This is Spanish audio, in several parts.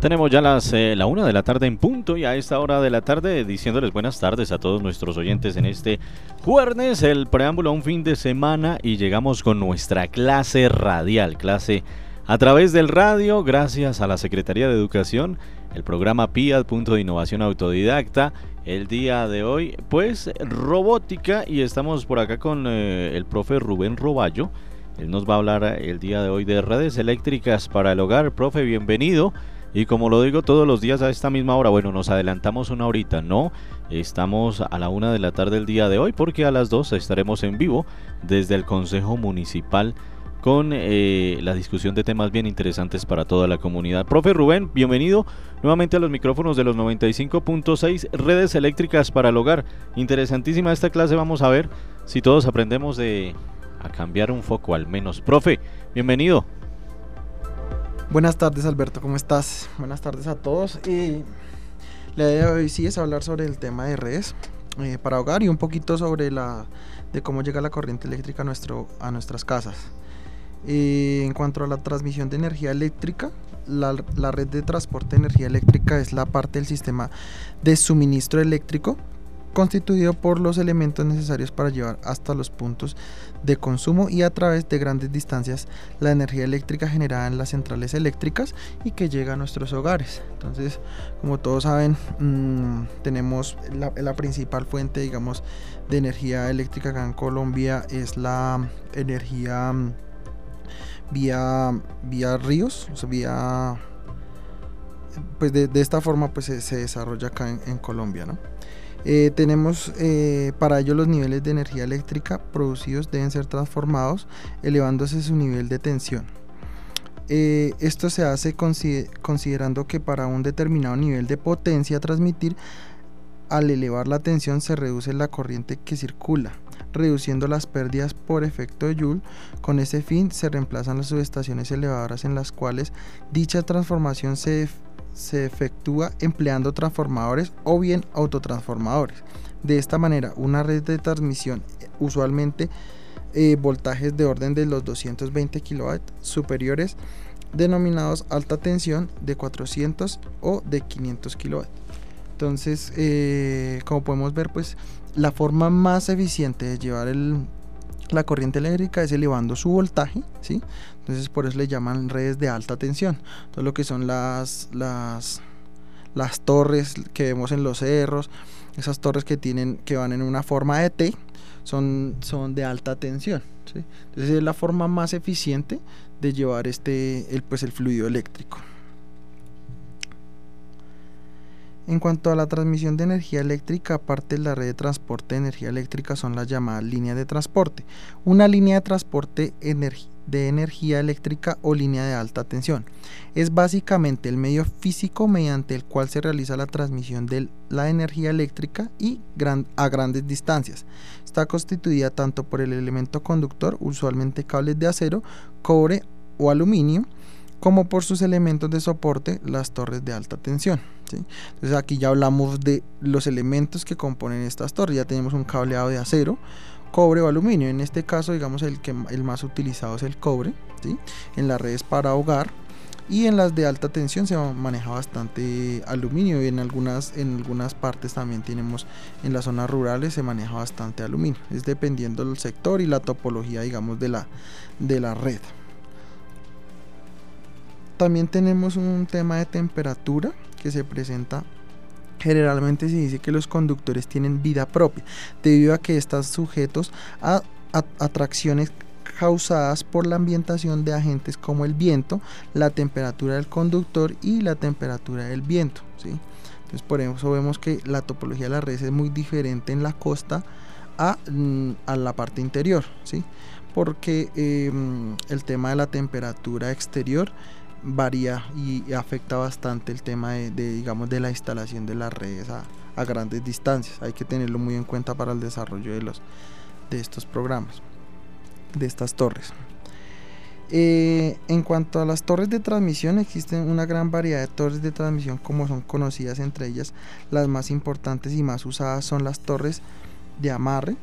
Tenemos ya las eh, la una de la tarde en punto y a esta hora de la tarde diciéndoles buenas tardes a todos nuestros oyentes en este jueves, el preámbulo a un fin de semana y llegamos con nuestra clase radial, clase a través del radio, gracias a la Secretaría de Educación, el programa PIAD, punto de innovación autodidacta, el día de hoy, pues robótica y estamos por acá con eh, el profe Rubén Roballo. Él nos va a hablar el día de hoy de redes eléctricas para el hogar. Profe, bienvenido. Y como lo digo todos los días a esta misma hora, bueno, nos adelantamos una horita, no, estamos a la una de la tarde del día de hoy porque a las dos estaremos en vivo desde el Consejo Municipal con eh, la discusión de temas bien interesantes para toda la comunidad. Profe Rubén, bienvenido nuevamente a los micrófonos de los 95.6 redes eléctricas para el hogar. Interesantísima esta clase, vamos a ver si todos aprendemos de a cambiar un foco al menos. Profe, bienvenido. Buenas tardes Alberto, ¿cómo estás? Buenas tardes a todos. Y la idea de hoy sí es hablar sobre el tema de redes eh, para hogar y un poquito sobre la de cómo llega la corriente eléctrica a, nuestro, a nuestras casas. Eh, en cuanto a la transmisión de energía eléctrica, la, la red de transporte de energía eléctrica es la parte del sistema de suministro eléctrico constituido por los elementos necesarios para llevar hasta los puntos de consumo y a través de grandes distancias la energía eléctrica generada en las centrales eléctricas y que llega a nuestros hogares. Entonces, como todos saben, mm, tenemos la, principal fuente, digamos, de energía eléctrica acá en Colombia es la energía mm, vía, vía ríos, o vía... Pues de, esta forma pues se, desarrolla acá en, en Colombia, ¿no? Eh, tenemos eh, para ello los niveles de energía eléctrica producidos deben ser transformados elevándose su nivel de tensión. Eh, esto se hace considerando que para un determinado nivel de potencia a transmitir, al elevar la tensión se reduce la corriente que circula, reduciendo las pérdidas por efecto Joule. Con ese fin se reemplazan las subestaciones elevadoras en las cuales dicha transformación se se efectúa empleando transformadores o bien autotransformadores. De esta manera, una red de transmisión, usualmente eh, voltajes de orden de los 220 kW superiores, denominados alta tensión de 400 o de 500 kW. Entonces, eh, como podemos ver, pues la forma más eficiente de llevar la corriente eléctrica es elevando su voltaje, ¿sí? Entonces por eso le llaman redes de alta tensión. Todo lo que son las, las, las torres que vemos en los cerros, esas torres que tienen que van en una forma de T, son, de alta tensión. Entonces es la forma más eficiente de llevar este, el, pues el fluido eléctrico. En cuanto a la transmisión de energía eléctrica, aparte de la red de transporte de energía eléctrica son las llamadas líneas de transporte. Una línea de transporte de energía eléctrica o línea de alta tensión es básicamente el medio físico mediante el cual se realiza la transmisión de la energía eléctrica y a grandes distancias. Está constituida tanto por el elemento conductor, usualmente cables de acero, cobre o aluminio, como por sus elementos de soporte, las torres de alta tensión. Entonces aquí ya hablamos de los elementos que componen estas torres. Ya tenemos un cableado de acero, cobre o aluminio. En este caso, digamos, el, que, el más utilizado es el cobre. En las redes para hogar y en las de alta tensión se maneja bastante aluminio y en algunas en algunas partes también tenemos en las zonas rurales se maneja bastante aluminio es dependiendo del sector y la topología digamos de la de la red también tenemos un tema de temperatura que se presenta Generalmente se dice que los conductores tienen vida propia, debido a que están sujetos a, atracciones causadas por la ambientación de agentes como el viento, la temperatura del conductor y la temperatura del viento. ¿sí? Entonces por eso vemos que la topología de las redes es muy diferente en la costa a, mm, la parte interior, ¿sí? porque em, el tema de la temperatura exterior varía y afecta bastante el tema de, digamos de la instalación de las redes a, grandes distancias. Hay que tenerlo muy en cuenta para el desarrollo de los de estos programas de estas torres. Eh, en cuanto a las torres de transmisión existen una gran variedad de torres de transmisión como son conocidas entre ellas las más importantes y más usadas son las torres de amarre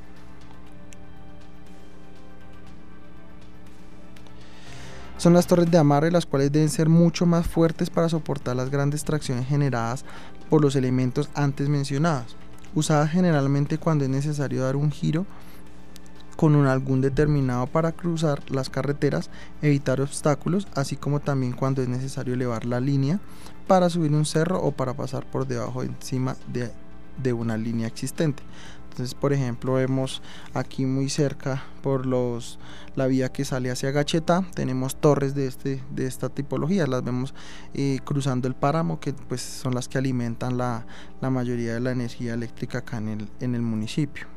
Son las torres de amarre, las cuales deben ser mucho más fuertes para soportar las grandes tracciones generadas por los elementos antes mencionados, usadas generalmente cuando es necesario dar un giro con un algún determinado para cruzar las carreteras, evitar obstáculos, así como también cuando es necesario elevar la línea para subir un cerro o para pasar por debajo encima de, de una línea existente. Entonces, por ejemplo, vemos aquí muy cerca por los la vía que sale hacia Gacheta, tenemos torres de este de esta tipología, las vemos eh, cruzando el páramo que pues son las que alimentan la, la mayoría de la energía eléctrica acá en el, en el municipio.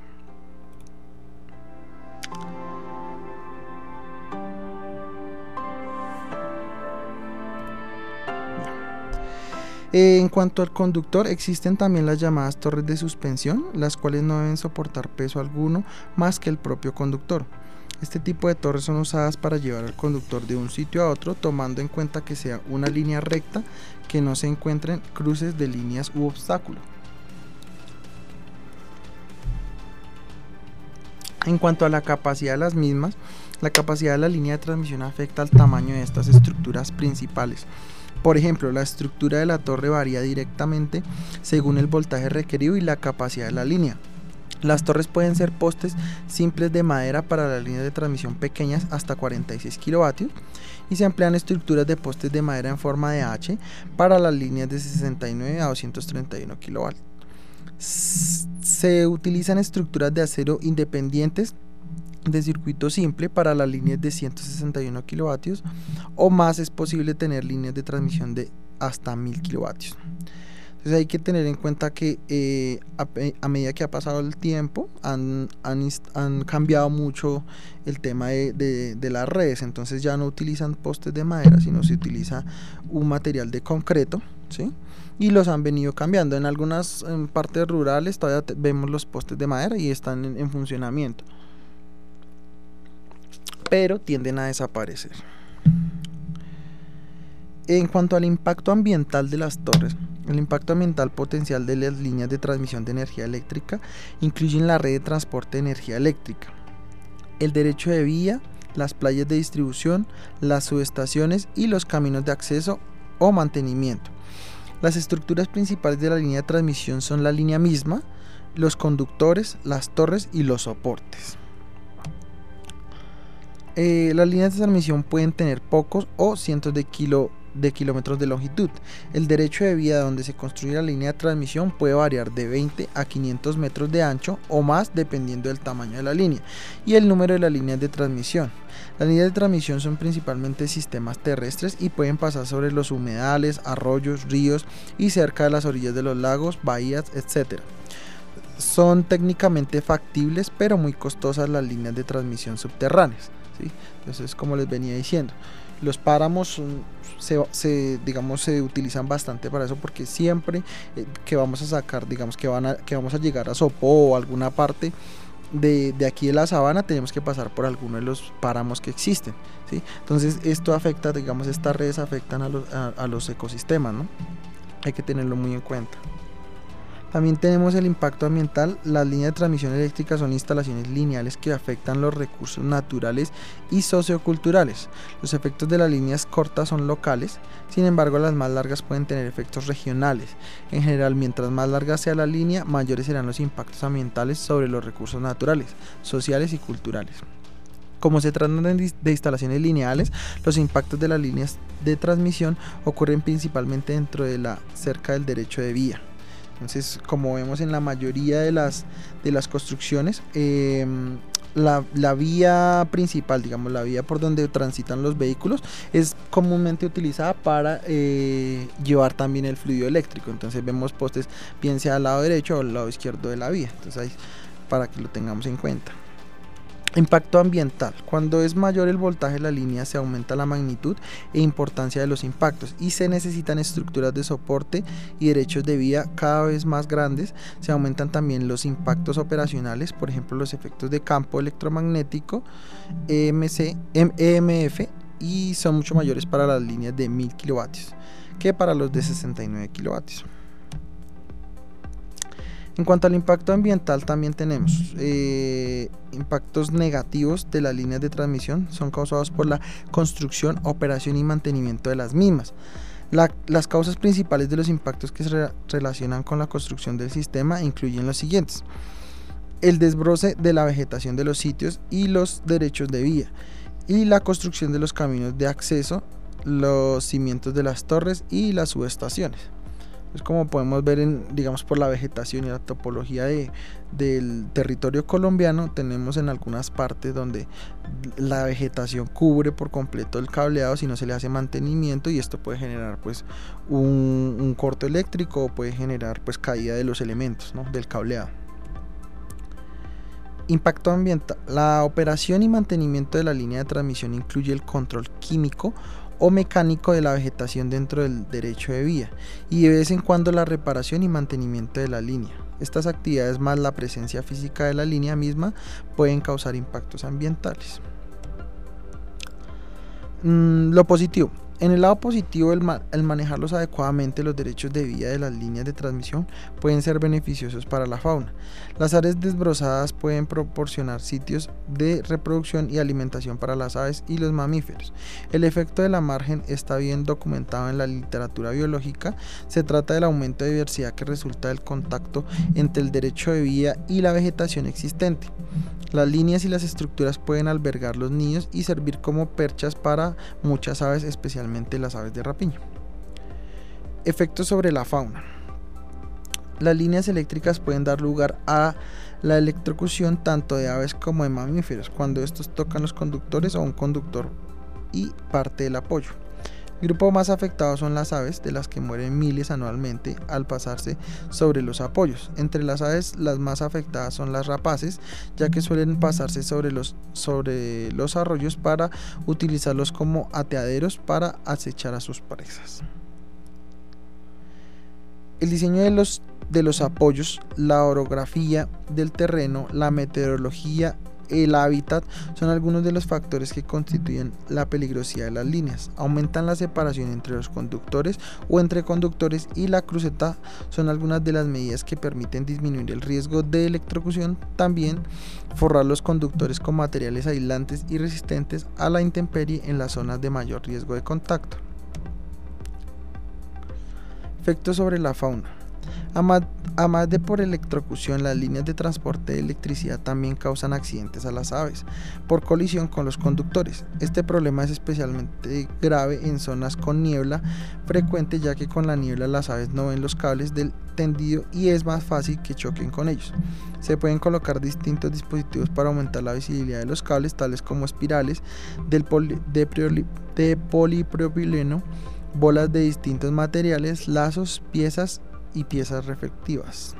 Eh, en cuanto al conductor, existen también las llamadas torres de suspensión, las cuales no deben soportar peso alguno más que el propio conductor. Este tipo de torres son usadas para llevar al conductor de un sitio a otro, tomando en cuenta que sea una línea recta, que no se encuentren cruces de líneas u obstáculos. En cuanto a la capacidad de las mismas, la capacidad de la línea de transmisión afecta al tamaño de estas estructuras principales. Por ejemplo, la estructura de la torre varía directamente según el voltaje requerido y la capacidad de la línea. Las torres pueden ser postes simples de madera para las líneas de transmisión pequeñas hasta 46 kilovatios y se emplean estructuras de postes de madera en forma de H para las líneas de 69 a 231 kilovatios. Se utilizan estructuras de acero independientes de circuito simple para las líneas de 161 kilovatios o más es posible tener líneas de transmisión de hasta 1000 kilovatios. Entonces hay que tener en cuenta que eh, a, medida que ha pasado el tiempo han, han, cambiado mucho el tema de, de, las redes. Entonces ya no utilizan postes de madera, sino se utiliza un material de concreto. ¿sí? Y los han venido cambiando. En algunas partes rurales todavía vemos los postes de madera y están en funcionamiento pero tienden a desaparecer. En cuanto al impacto ambiental de las torres, el impacto ambiental potencial de las líneas de transmisión de energía eléctrica incluyen la red de transporte de energía eléctrica, el derecho de vía, las playas de distribución, las subestaciones y los caminos de acceso o mantenimiento. Las estructuras principales de la línea de transmisión son la línea misma, los conductores, las torres y los soportes. Eh, las líneas de transmisión pueden tener pocos o cientos de, kilómetros de longitud. El derecho de vía donde se construye la línea de transmisión puede variar de 20 a 500 metros de ancho o más dependiendo del tamaño de la línea y el número de las líneas de transmisión. Las líneas de transmisión son principalmente sistemas terrestres y pueden pasar sobre los humedales, arroyos, ríos y cerca de las orillas de los lagos, bahías, etc. Son técnicamente factibles pero muy costosas las líneas de transmisión subterráneas. Entonces, como les venía diciendo, los páramos se, digamos, se utilizan bastante para eso porque siempre eh, que vamos a sacar, digamos, que, van a, que vamos a llegar a Sopó o alguna parte de, aquí de la sabana, tenemos que pasar por alguno de los páramos que existen. ¿sí? Entonces, esto afecta, digamos, estas redes afectan a los, a los ecosistemas, ¿no? Hay que tenerlo muy en cuenta. También tenemos el impacto ambiental. Las líneas de transmisión eléctrica son instalaciones lineales que afectan los recursos naturales y socioculturales. Los efectos de las líneas cortas son locales, sin embargo las más largas pueden tener efectos regionales. En general, mientras más larga sea la línea, mayores serán los impactos ambientales sobre los recursos naturales, sociales y culturales. Como se tratan de instalaciones lineales, los impactos de las líneas de transmisión ocurren principalmente dentro de la cerca del derecho de vía. Entonces, como vemos en la mayoría de las, de las construcciones, em, la, vía principal, digamos, la vía por donde transitan los vehículos, es comúnmente utilizada para eh, llevar también el fluido eléctrico. Entonces vemos postes bien sea al lado derecho o al lado izquierdo de la vía. Entonces ahí para que lo tengamos en cuenta. Impacto ambiental. Cuando es mayor el voltaje de la línea se aumenta la magnitud e importancia de los impactos y se necesitan estructuras de soporte y derechos de vía cada vez más grandes. Se aumentan también los impactos operacionales, por ejemplo los efectos de campo electromagnético, EMC, EMF y son mucho mayores para las líneas de 1000 kilovatios que para los de 69 kilovatios. En cuanto al impacto ambiental también tenemos eh, impactos negativos de las líneas de transmisión son causados por la construcción, operación y mantenimiento de las mismas. las causas principales de los impactos que se relacionan con la construcción del sistema incluyen los siguientes. El desbroce de la vegetación de los sitios y los derechos de vía y la construcción de los caminos de acceso, los cimientos de las torres y las subestaciones. Es como podemos ver en, digamos, por la vegetación y la topología de, del territorio colombiano, tenemos en algunas partes donde la vegetación cubre por completo el cableado si no se le hace mantenimiento y esto puede generar pues un, corto eléctrico o puede generar pues caída de los elementos ¿no? del cableado. Impacto ambiental. La operación y mantenimiento de la línea de transmisión incluye el control químico o mecánico de la vegetación dentro del derecho de vía y de vez en cuando la reparación y mantenimiento de la línea. Estas actividades más la presencia física de la línea misma pueden causar impactos ambientales. Mm, lo positivo. En el lado positivo, el, manejarlos adecuadamente los derechos de vía de las líneas de transmisión pueden ser beneficiosos para la fauna. Las áreas desbrozadas pueden proporcionar sitios de reproducción y alimentación para las aves y los mamíferos. El efecto de la margen está bien documentado en la literatura biológica. Se trata del aumento de diversidad que resulta del contacto entre el derecho de vía y la vegetación existente. Las líneas y las estructuras pueden albergar los niños y servir como perchas para muchas aves, especialmente las aves de rapiña. Efectos sobre la fauna. Las líneas eléctricas pueden dar lugar a la electrocución tanto de aves como de mamíferos cuando estos tocan los conductores o un conductor y parte del apoyo. El grupo más afectado son las aves, de las que mueren miles anualmente al pasarse sobre los apoyos. Entre las aves, las más afectadas son las rapaces, ya que suelen pasarse sobre los, arroyos para utilizarlos como ateaderos para acechar a sus presas. El diseño de los, de los apoyos, la orografía del terreno, la meteorología el hábitat son algunos de los factores que constituyen la peligrosidad de las líneas. Aumentan la separación entre los conductores o entre conductores y la cruceta son algunas de las medidas que permiten disminuir el riesgo de electrocución. También forrar los conductores con materiales aislantes y resistentes a la intemperie en las zonas de mayor riesgo de contacto. Efectos sobre la fauna. A más de por electrocución, las líneas de transporte de electricidad también causan accidentes a las aves por colisión con los conductores. Este problema es especialmente grave en zonas con niebla frecuente ya que con la niebla las aves no ven los cables del tendido y es más fácil que choquen con ellos. Se pueden colocar distintos dispositivos para aumentar la visibilidad de los cables tales como espirales de, de polipropileno, bolas de distintos materiales, lazos, piezas y piezas reflectivas.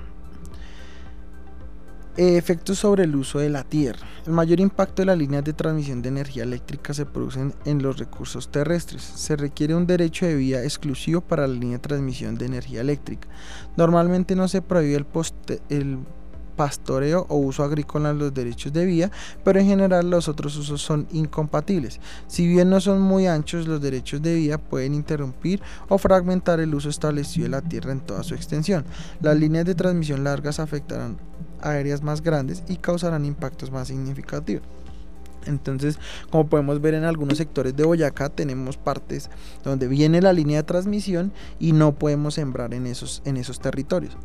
Efectos sobre el uso de la tierra. El mayor impacto de las líneas de transmisión de energía eléctrica se producen en los recursos terrestres. Se requiere un derecho de vía exclusivo para la línea de transmisión de energía eléctrica. Normalmente no se prohíbe el, poste, el pastoreo o uso agrícola los derechos de vía, pero en general los otros usos son incompatibles. Si bien no son muy anchos, los derechos de vía pueden interrumpir o fragmentar el uso establecido de la tierra en toda su extensión. Las líneas de transmisión largas afectarán áreas más grandes y causarán impactos más significativos. Entonces, como podemos ver en algunos sectores de Boyacá, tenemos partes donde viene la línea de transmisión y no podemos sembrar en esos, en esos territorios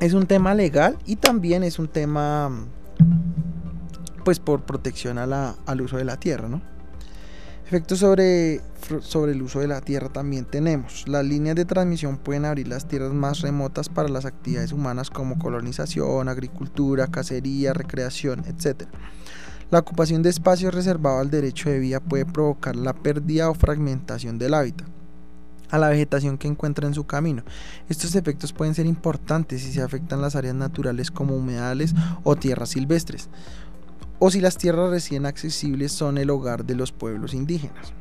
es un tema legal y también es un tema pues por protección al uso de la tierra, ¿no? Efectos sobre, sobre el uso de la tierra también tenemos. Las líneas de transmisión pueden abrir las tierras más remotas para las actividades humanas como colonización, agricultura, cacería, recreación, etc. La ocupación de espacios reservados al derecho de vía puede provocar la pérdida o fragmentación del hábitat a la vegetación que encuentra en su camino. Estos efectos pueden ser importantes si se afectan las áreas naturales como humedales o tierras silvestres, o si las tierras recién accesibles son el hogar de los pueblos indígenas.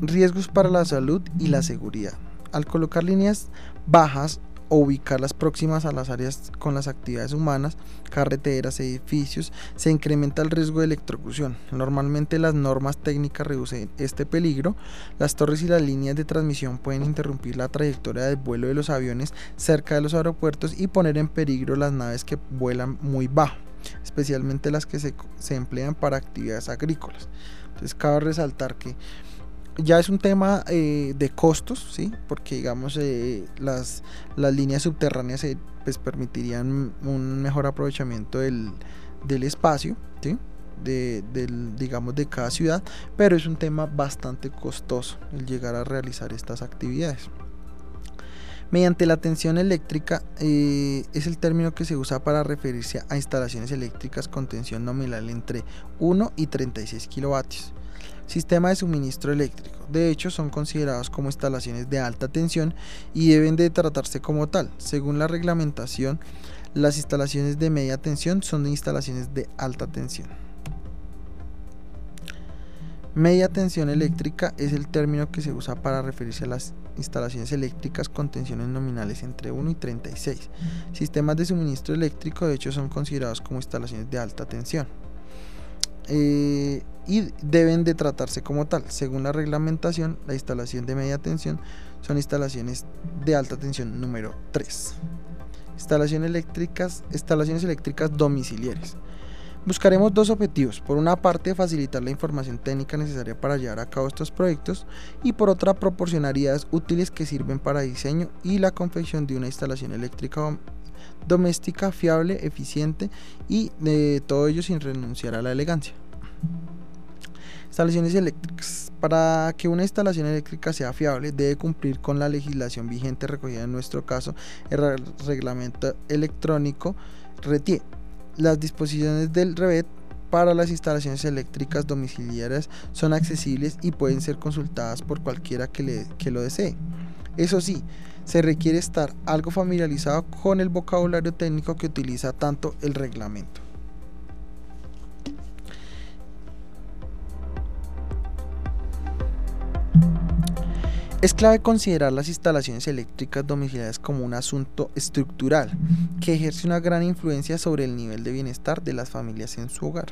Riesgos para la salud y la seguridad. Al colocar líneas bajas o ubicarlas próximas a las áreas con las actividades humanas, carreteras, edificios, se incrementa el riesgo de electrocución. Normalmente las normas técnicas reducen este peligro. Las torres y las líneas de transmisión pueden interrumpir la trayectoria del vuelo de los aviones cerca de los aeropuertos y poner en peligro las naves que vuelan muy bajo, especialmente las que se, se emplean para actividades agrícolas. Entonces cabe resaltar que ya es un tema eh, de costos, ¿sí? porque digamos eh, las, las líneas subterráneas eh, pues permitirían un mejor aprovechamiento del, del espacio, ¿sí? de, del, digamos de cada ciudad, pero es un tema bastante costoso el llegar a realizar estas actividades. Mediante la tensión eléctrica es el término que se usa para referirse a instalaciones eléctricas con tensión nominal entre 1 y 36 kilovatios sistema de suministro eléctrico. De hecho, son considerados como instalaciones de alta tensión y deben de tratarse como tal. Según la reglamentación, las instalaciones de media tensión son instalaciones de alta tensión. Media tensión eléctrica es el término que se usa para referirse a las instalaciones eléctricas con tensiones nominales entre 1 y 36. Sistemas de suministro eléctrico de hecho son considerados como instalaciones de alta tensión. Eh, y deben de tratarse como tal. Según la reglamentación, la instalación de media tensión son instalaciones de alta tensión número 3. Instalaciones eléctricas, instalaciones eléctricas domiciliares. Buscaremos dos objetivos. Por una parte, facilitar la información técnica necesaria para llevar a cabo estos proyectos y por otra, proporcionarías útiles que sirven para diseño y la confección de una instalación eléctrica doméstica fiable, eficiente y de todo ello sin renunciar a la elegancia. Instalaciones eléctricas. Para que una instalación eléctrica sea fiable, debe cumplir con la legislación vigente recogida en nuestro caso, el reglamento electrónico RETIE. Las disposiciones del REVET para las instalaciones eléctricas domiciliarias son accesibles y pueden ser consultadas por cualquiera que, que lo desee. Eso sí, se requiere estar algo familiarizado con el vocabulario técnico que utiliza tanto el reglamento. Es clave considerar las instalaciones eléctricas domiciliarias como un asunto estructural que ejerce una gran influencia sobre el nivel de bienestar de las familias en su hogar.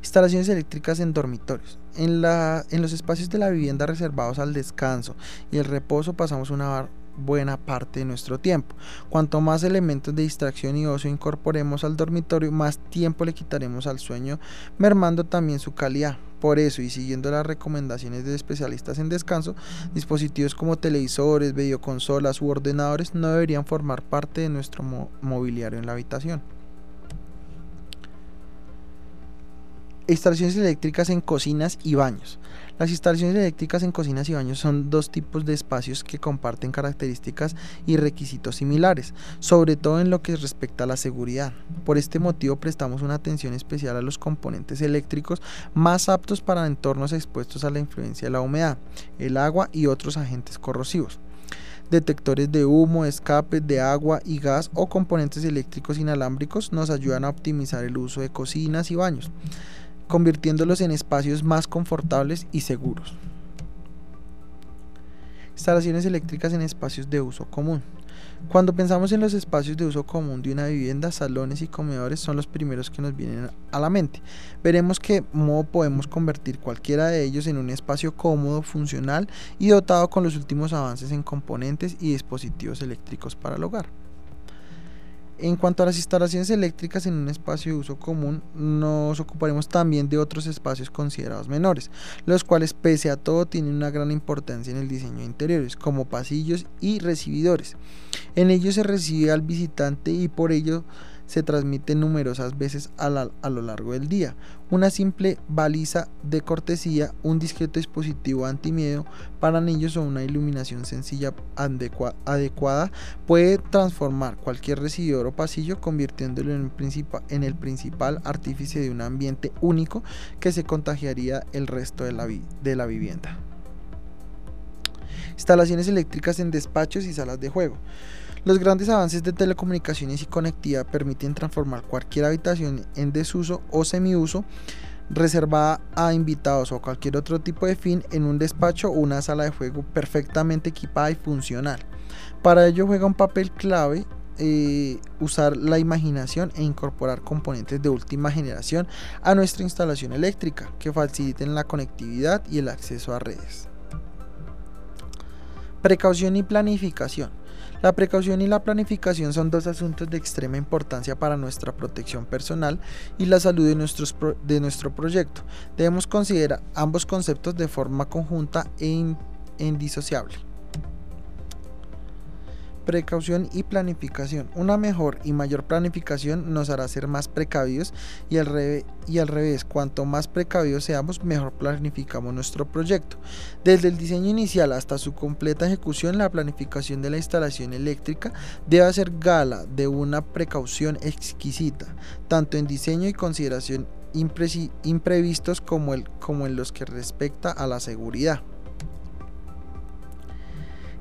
Instalaciones eléctricas en dormitorios. En, la, en los espacios de la vivienda reservados al descanso y el reposo pasamos una buena parte de nuestro tiempo. Cuanto más elementos de distracción y ocio incorporemos al dormitorio, más tiempo le quitaremos al sueño, mermando también su calidad. Por eso, y siguiendo las recomendaciones de especialistas en descanso, dispositivos como televisores, videoconsolas u ordenadores no deberían formar parte de nuestro mobiliario en la habitación. Instalaciones eléctricas en cocinas y baños. Las instalaciones eléctricas en cocinas y baños son dos tipos de espacios que comparten características y requisitos similares, sobre todo en lo que respecta a la seguridad. Por este motivo prestamos una atención especial a los componentes eléctricos más aptos para entornos expuestos a la influencia de la humedad, el agua y otros agentes corrosivos detectores de humo, escapes de agua y gas o componentes eléctricos inalámbricos nos ayudan a optimizar el uso de cocinas y baños convirtiéndolos en espacios más confortables y seguros. Instalaciones eléctricas en espacios de uso común. Cuando pensamos en los espacios de uso común de una vivienda, salones y comedores son los primeros que nos vienen a la mente. Veremos qué modo podemos convertir cualquiera de ellos en un espacio cómodo, funcional y dotado con los últimos avances en componentes y dispositivos eléctricos para el hogar. En cuanto a las instalaciones eléctricas en un espacio de uso común, nos ocuparemos también de otros espacios considerados menores, los cuales pese a todo tienen una gran importancia en el diseño de interiores, como pasillos y recibidores. En ellos se recibe al visitante y por ello se transmite numerosas veces a, lo largo del día. Una simple baliza de cortesía, un discreto dispositivo antimiedo para niños o una iluminación sencilla adecuada puede transformar cualquier recibidor o pasillo convirtiéndolo en, en el principal artífice de un ambiente único que se contagiaría el resto de la, de la vivienda. Instalaciones eléctricas en despachos y salas de juego. Los grandes avances de telecomunicaciones y conectividad permiten transformar cualquier habitación en desuso o semiuso reservada a invitados o cualquier otro tipo de fin en un despacho o una sala de juego perfectamente equipada y funcional. Para ello juega un papel clave eh, usar la imaginación e incorporar componentes de última generación a nuestra instalación eléctrica que faciliten la conectividad y el acceso a redes. Precaución y planificación. La precaución y la planificación son dos asuntos de extrema importancia para nuestra protección personal y la salud de, de nuestro proyecto. Debemos considerar ambos conceptos de forma conjunta e indisociable. Precaución y planificación. Una mejor y mayor planificación nos hará ser más precavidos y al, revés, cuanto más precavidos seamos, mejor planificamos nuestro proyecto. Desde el diseño inicial hasta su completa ejecución, la planificación de la instalación eléctrica debe hacer gala de una precaución exquisita, tanto en diseño y consideración imprevistos como en los que respecta a la seguridad.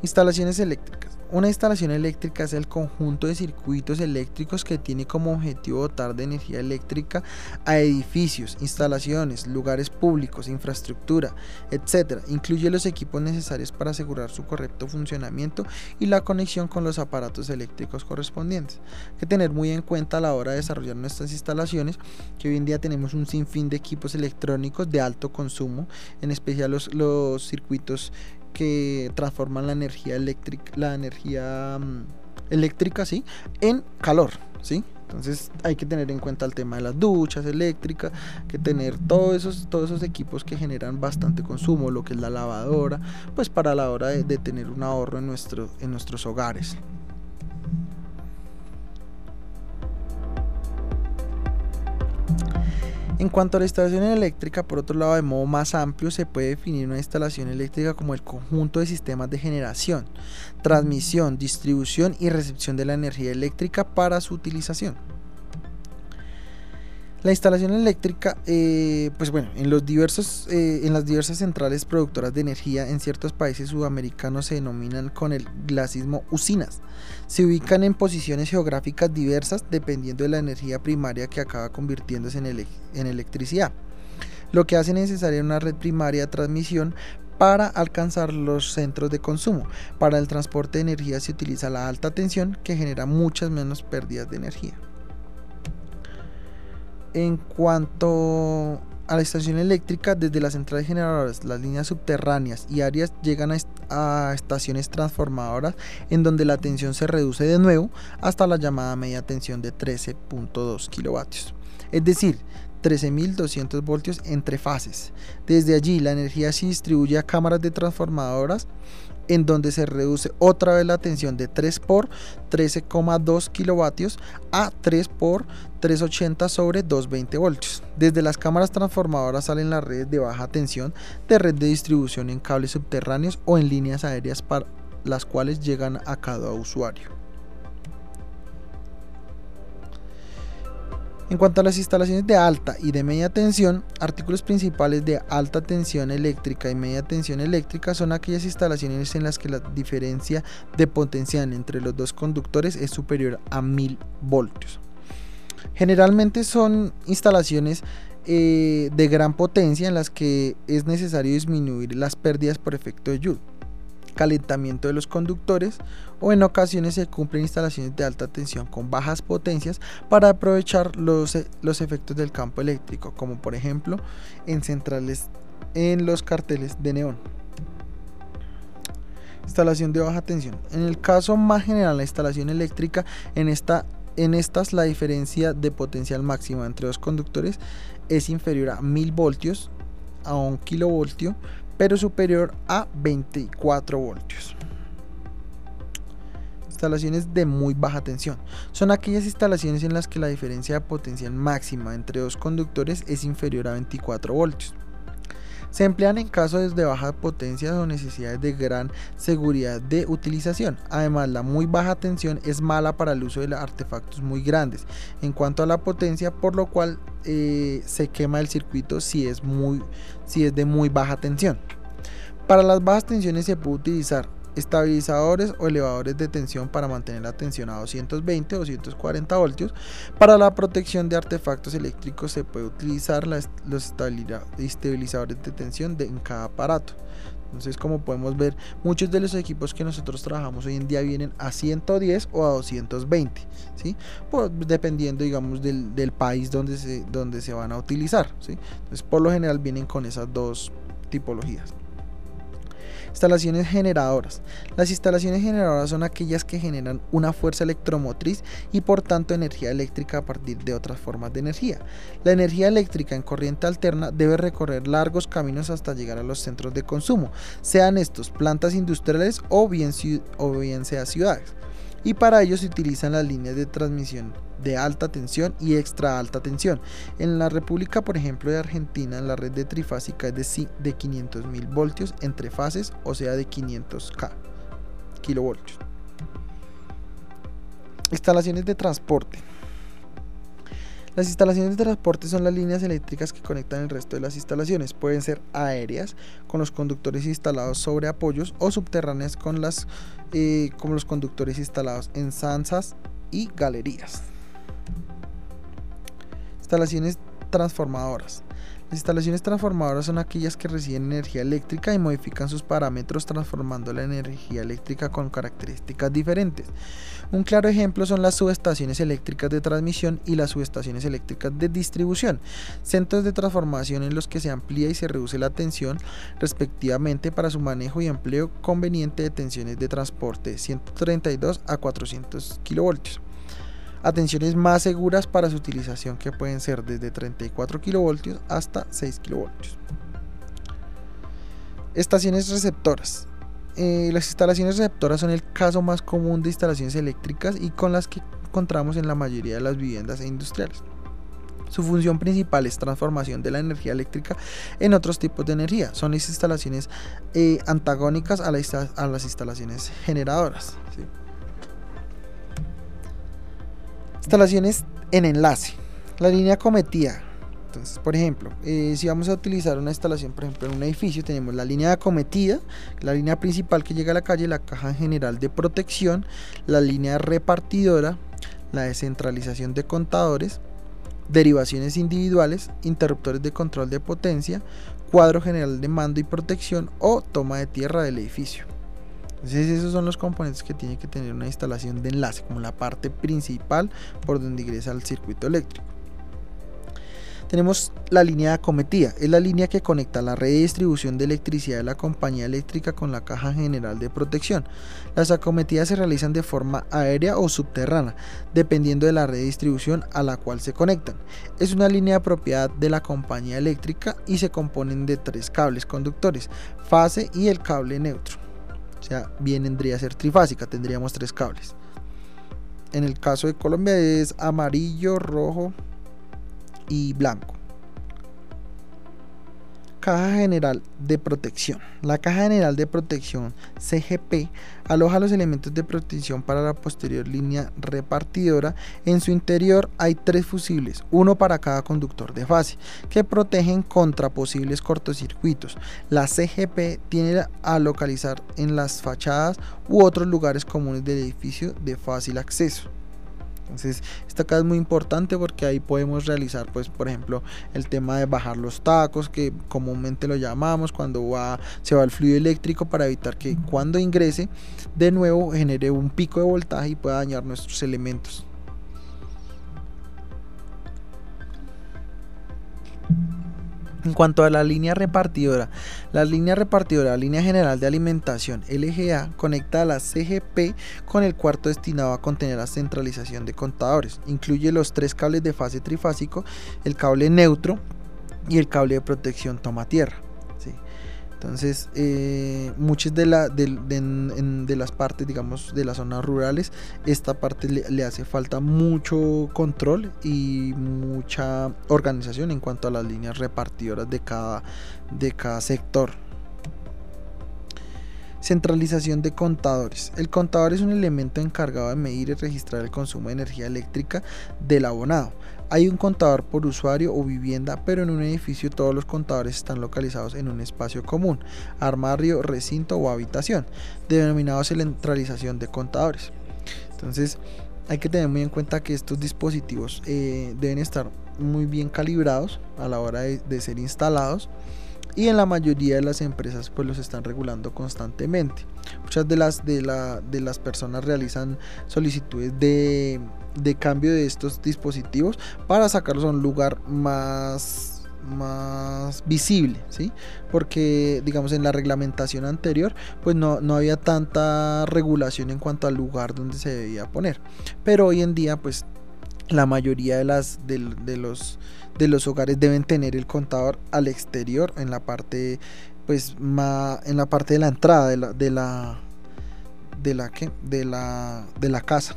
Instalaciones eléctricas. Una instalación eléctrica es el conjunto de circuitos eléctricos que tiene como objetivo dotar de energía eléctrica a edificios, instalaciones, lugares públicos, infraestructura, etc. Incluye los equipos necesarios para asegurar su correcto funcionamiento y la conexión con los aparatos eléctricos correspondientes. Hay que tener muy en cuenta a la hora de desarrollar nuestras instalaciones que hoy en día tenemos un sinfín de equipos electrónicos de alto consumo, en especial los, los circuitos que transforman la energía eléctrica, la energía mm, eléctrica, ¿sí? En calor, ¿sí? Entonces hay que tener en cuenta el tema de las duchas eléctricas, que tener todos esos, todos esos equipos que generan bastante consumo, lo que es la lavadora, pues para la hora de, de tener un ahorro en, nuestro, en nuestros hogares. En cuanto a la instalación eléctrica, por otro lado, de modo más amplio, se puede definir una instalación eléctrica como el conjunto de sistemas de generación, transmisión, distribución y recepción de la energía eléctrica para su utilización. La instalación eléctrica, eh, pues bueno, en, los diversos, eh, en las diversas centrales productoras de energía en ciertos países sudamericanos se denominan con el glacismo usinas. Se ubican en posiciones geográficas diversas dependiendo de la energía primaria que acaba convirtiéndose en, en electricidad, lo que hace necesaria una red primaria de transmisión para alcanzar los centros de consumo. Para el transporte de energía se utiliza la alta tensión que genera muchas menos pérdidas de energía. En cuanto a la estación eléctrica, desde las centrales generadoras, las líneas subterráneas y áreas llegan a, estaciones transformadoras en donde la tensión se reduce de nuevo hasta la llamada media tensión de 13.2 kilovatios. Es decir, 13.200 voltios entre fases. Desde allí la energía se distribuye a cámaras de transformadoras en donde se reduce otra vez la tensión de 3 por 13,2 kilovatios a 3 por 380 sobre 220 voltios. Desde las cámaras transformadoras salen las redes de baja tensión de red de distribución en cables subterráneos o en líneas aéreas para las cuales llegan a cada usuario. En cuanto a las instalaciones de alta y de media tensión, artículos principales de alta tensión eléctrica y media tensión eléctrica son aquellas instalaciones en las que la diferencia de potencial entre los dos conductores es superior a 1000 voltios. Generalmente son instalaciones eh, de gran potencia en las que es necesario disminuir las pérdidas por efecto de Joule calentamiento de los conductores o en ocasiones se cumplen instalaciones de alta tensión con bajas potencias para aprovechar los, e, los efectos del campo eléctrico, como por ejemplo en centrales en los carteles de neón. Instalación de baja tensión. En el caso más general, la instalación eléctrica, en, esta, en estas la diferencia de potencial máxima entre dos conductores es inferior a 1000 voltios a 1 kilovoltio pero superior a 24 voltios. Instalaciones de muy baja tensión. Son aquellas instalaciones en las que la diferencia de potencial máxima entre dos conductores es inferior a 24 voltios. Se emplean en casos de baja potencia o necesidades de gran seguridad de utilización. Además, la muy baja tensión es mala para el uso de artefactos muy grandes en cuanto a la potencia, por lo cual eh, se quema el circuito si es, muy, si es de muy baja tensión. Para las bajas tensiones se puede utilizar estabilizadores o elevadores de tensión para mantener la tensión a 220 o 240 voltios. Para la protección de artefactos eléctricos se puede utilizar los estabilizadores de tensión en cada aparato. Entonces, como podemos ver, muchos de los equipos que nosotros trabajamos hoy en día vienen a 110 o a 220, ¿sí? Por, dependiendo, digamos, del, país donde se, donde se van a utilizar. Entonces, por lo general vienen con esas dos tipologías. Instalaciones generadoras. Las instalaciones generadoras son aquellas que generan una fuerza electromotriz y por tanto energía eléctrica a partir de otras formas de energía. La energía eléctrica en corriente alterna debe recorrer largos caminos hasta llegar a los centros de consumo, sean estos plantas industriales o bien, o bien sea ciudades. Y para ello se utilizan las líneas de transmisión de alta tensión y extra alta tensión. En la República, por ejemplo, de Argentina, la red de trifásica es de, de 500.000 voltios entre fases, o sea, de 500K kilovoltios. Instalaciones de transporte. Las instalaciones de transporte son las líneas eléctricas que conectan el resto de las instalaciones. Pueden ser aéreas, con los conductores instalados sobre apoyos, o subterráneas, con las, eh, como los conductores instalados en zanzas y galerías. Instalaciones transformadoras. Las instalaciones transformadoras son aquellas que reciben energía eléctrica y modifican sus parámetros transformando la energía eléctrica con características diferentes. Un claro ejemplo son las subestaciones eléctricas de transmisión y las subestaciones eléctricas de distribución, centros de transformación en los que se amplía y se reduce la tensión respectivamente para su manejo y empleo conveniente de tensiones de transporte 132 a 400 kilovoltios atenciones más seguras para su utilización que pueden ser desde 34 kV hasta 6 kV. Estaciones receptoras. Eh, las instalaciones receptoras son el caso más común de instalaciones eléctricas y con las que encontramos en la mayoría de las viviendas e industriales. Su función principal es transformación de la energía eléctrica en otros tipos de energía. Son las instalaciones eh, antagónicas a, a, las instalaciones generadoras. Instalaciones en enlace. La línea cometida. Entonces, por ejemplo, eh, si vamos a utilizar una instalación, por ejemplo, en un edificio, tenemos la línea acometida, la línea principal que llega a la calle, la caja general de protección, la línea repartidora, la descentralización de contadores, derivaciones individuales, interruptores de control de potencia, cuadro general de mando y protección o toma de tierra del edificio. Entonces esos son los componentes que tiene que tener una instalación de enlace, como la parte principal por donde ingresa el circuito eléctrico. Tenemos la línea acometida, es la línea que conecta la red de distribución de electricidad de la compañía eléctrica con la caja general de protección. Las acometidas se realizan de forma aérea o subterránea, dependiendo de la red de distribución a la cual se conectan. Es una línea de propiedad de la compañía eléctrica y se componen de tres cables conductores, fase y el cable neutro. O sea, bien vendría a ser trifásica, tendríamos tres cables. En el caso de Colombia es amarillo, rojo y blanco. Caja General de Protección. La Caja General de Protección CGP aloja los elementos de protección para la posterior línea repartidora. En su interior hay tres fusibles, uno para cada conductor de fase, que protegen contra posibles cortocircuitos. La CGP tiene a localizar en las fachadas u otros lugares comunes del edificio de fácil acceso. Entonces, esta acá es muy importante porque ahí podemos realizar, pues, por ejemplo, el tema de bajar los tacos, que comúnmente lo llamamos cuando va, se va el fluido eléctrico para evitar que cuando ingrese, de nuevo genere un pico de voltaje y pueda dañar nuestros elementos. En cuanto a la línea repartidora, la línea repartidora, la línea general de alimentación LGA, conecta a la CGP con el cuarto destinado a contener la centralización de contadores. Incluye los tres cables de fase trifásico, el cable neutro y el cable de protección toma tierra. Entonces, eh, muchas de, la, de, las partes, digamos, de las zonas rurales, esta parte le, hace falta mucho control y mucha organización en cuanto a las líneas repartidoras de cada, de cada sector. Centralización de contadores. El contador es un elemento encargado de medir y registrar el consumo de energía eléctrica del abonado. Hay un contador por usuario o vivienda, pero en un edificio todos los contadores están localizados en un espacio común, armario, recinto o habitación, denominado centralización de contadores. Entonces, hay que tener muy en cuenta que estos dispositivos eh, deben estar muy bien calibrados a la hora de, ser instalados y en la mayoría de las empresas pues los están regulando constantemente. Muchas de las, de, la, de las personas realizan solicitudes de, de cambio de estos dispositivos para sacarlos a un lugar más más visible, ¿sí? Porque, digamos, en la reglamentación anterior, pues no, había tanta regulación en cuanto al lugar donde se debía poner. Pero hoy en día, pues, la mayoría de, las, de, los, de los hogares deben tener el contador al exterior, en la parte, pues, más, en la parte de la entrada de la, de la, de la, De la, de la casa,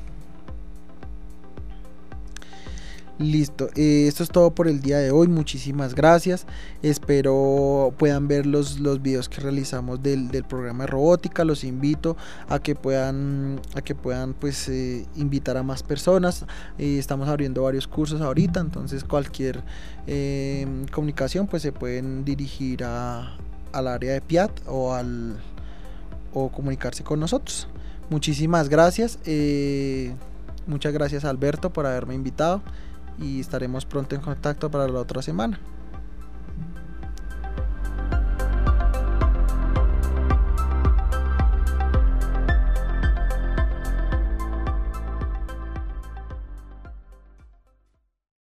Listo, eh, esto es todo por el día de hoy. Muchísimas gracias. Espero puedan ver los, los videos que realizamos del, programa de robótica. Los invito a que puedan, a que puedan pues eh, invitar a más personas. Eh, estamos abriendo varios cursos ahorita, entonces cualquier comunicación pues se pueden dirigir a, al área de PIAT o al o comunicarse con nosotros. Muchísimas gracias. muchas gracias Alberto por haberme invitado y estaremos pronto en contacto para la otra semana.